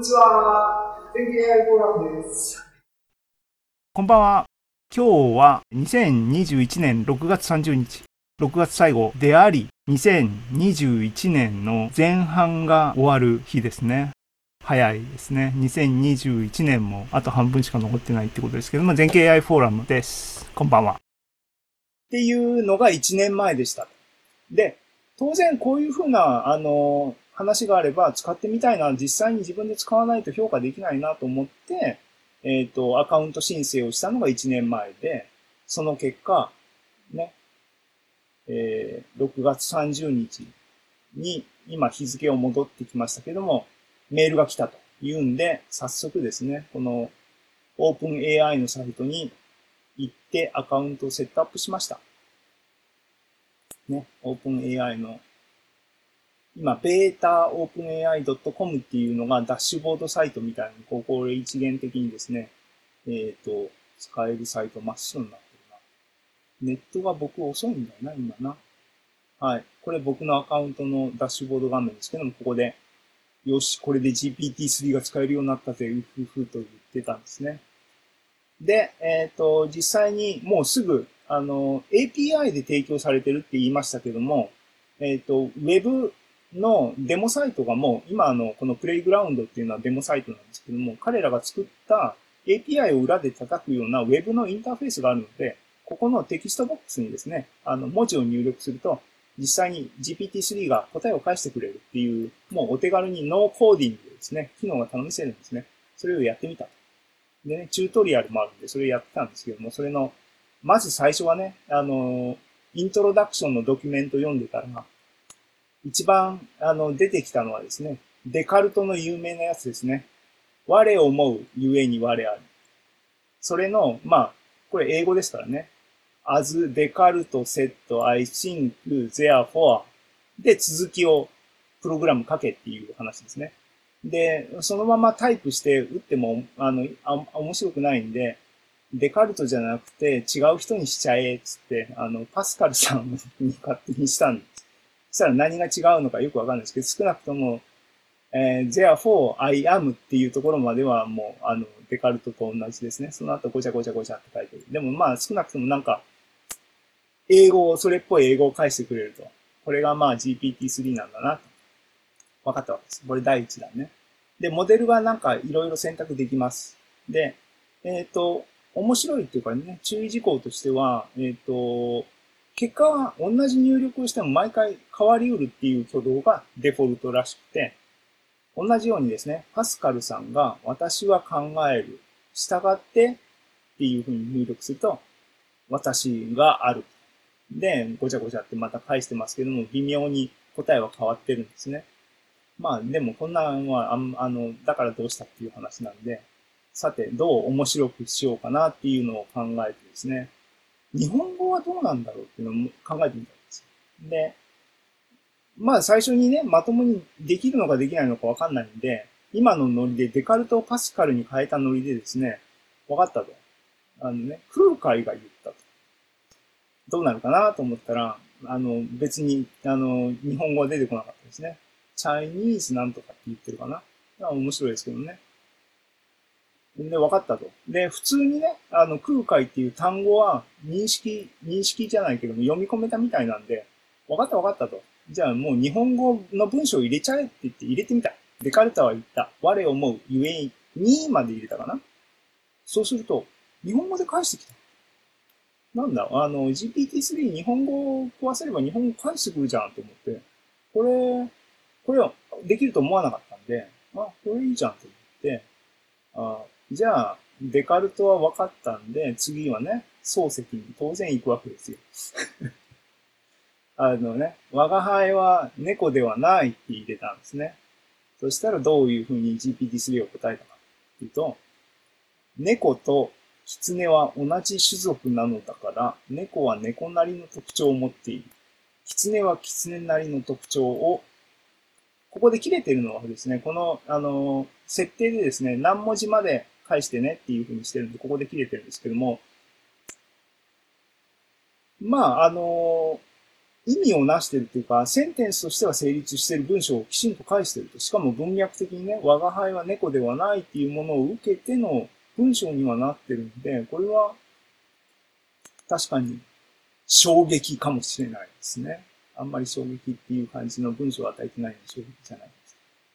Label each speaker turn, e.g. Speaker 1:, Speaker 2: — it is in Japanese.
Speaker 1: にちは。天気 AI フォーラムです。
Speaker 2: こんばんは。今日は2021年6月30日、6月最後であり、2021年の前半が終わる日ですね。早いですね。2021年もあと半分しか残ってないってことですけども、全景 AI フォーラムです。こんばんは。っていうのが1年前でした。で、当然こういうふうな、あの、話があれば使ってみたいな、実際に自分で使わないと評価できないなと思って、えっ、ー、と、アカウント申請をしたのが1年前で、その結果、ね、えー、6月30日に今日付を戻ってきましたけども、メールが来たというんで、早速ですね、この OpenAI のサイトに行ってアカウントをセットアップしました。ね、OpenAI の今、ベータオープン AI.com っていうのがダッシュボードサイトみたいに、こ、これ一元的にですね、えっ、ー、と、使えるサイト真っ白になってるな。ネットが僕遅いんだよな、今な。はい。これ僕のアカウントのダッシュボード画面ですけども、ここで、よし、これで GPT-3 が使えるようになったぜ、うふふと言ってたんですね。で、えっ、ー、と、実際にもうすぐ、あの、API で提供されてるって言いましたけども、えっ、ー、と、ウェブのデモサイトがもう、今あの、この playground っていうのはデモサイトなんですけども、彼らが作った API を裏で叩くような Web のインターフェースがあるので、ここのテキストボックスにですね、あの、文字を入力すると、実際に GPT-3 が答えを返してくれるっていう、もうお手軽に no coding ですね、機能が試せるんですね。それをやってみた。でね、チュートリアルもあるんで、それをやってたんですけども、それの、まず最初はね、あの、イントロダクションのドキュメント読んでたら、一番、あの、出てきたのはですね、デカルトの有名なやつですね。我思うゆえに我ある。それの、まあ、これ英語ですからね。as Descartes said I think therefore で続きをプログラム書けっていう話ですね。で、そのままタイプして打っても、あの、あ面白くないんで、デカルトじゃなくて違う人にしちゃえっつって、あの、パスカルさんに勝手にしたんでそしたら何が違うのかよくわかんないですけど、少なくとも、えー、therefore I am っていうところまではもう、あの、デカルトと同じですね。その後ごちゃごちゃごちゃって書いてる。でもまあ少なくともなんか、英語を、それっぽい英語を返してくれると。これがまあ GPT-3 なんだなと。分かったわけです。これ第一弾ね。で、モデルはなんかいろいろ選択できます。で、えっ、ー、と、面白いっていうかね、注意事項としては、えっ、ー、と、結果は同じ入力をしても毎回変わりうるっていう挙動がデフォルトらしくて、同じようにですね、パスカルさんが私は考える、従ってっていうふうに入力すると、私がある。で、ごちゃごちゃってまた返してますけども、微妙に答えは変わってるんですね。まあでもこんなんは、ああの、だからどうしたっていう話なんで、さて、どう面白くしようかなっていうのを考えてですね、日本語はどうなんだろうっていうのを考えてみたんですよ。で、まあ最初にね、まともにできるのかできないのかわかんないんで、今のノリでデカルトをパスカルに変えたノリでですね、わかったと。あのね、空海が言ったと。どうなるかなと思ったら、あの、別に、あの、日本語は出てこなかったですね。チャイニーズなんとかって言ってるかな。面白いですけどね。で、分かったと。で、普通にね、あの、空海っていう単語は認識、認識じゃないけども読み込めたみたいなんで、分かった分かったと。じゃあもう日本語の文章を入れちゃえって言って入れてみた。デカルタは言った。我思う、ゆえにまで入れたかな。そうすると、日本語で返してきた。なんだ、あの、GPT-3 日本語を壊せれば日本語返してくるじゃんと思って、これ、これはできると思わなかったんで、あ、これいいじゃんと思って、あじゃあ、デカルトは分かったんで、次はね、漱石に当然行くわけですよ。あのね、我が輩は猫ではないって言ってたんですね。そしたらどういうふうに GPT-3 を答えたかっていうと、猫と狐は同じ種族なのだから、猫は猫なりの特徴を持っている。狐は狐なりの特徴を、ここで切れてるのはですね、この、あの、設定でですね、何文字まで返してねっていうふうにしてるんで、ここで切れてるんですけども、まあ、あの意味をなしてるっていうか、センテンスとしては成立してる文章をきちんと返してると。しかも文脈的にね、我が輩は猫ではないっていうものを受けての文章にはなってるんで、これは確かに衝撃かもしれないですね。あんまり衝撃っていう感じの文章を与えてないので衝撃じゃない。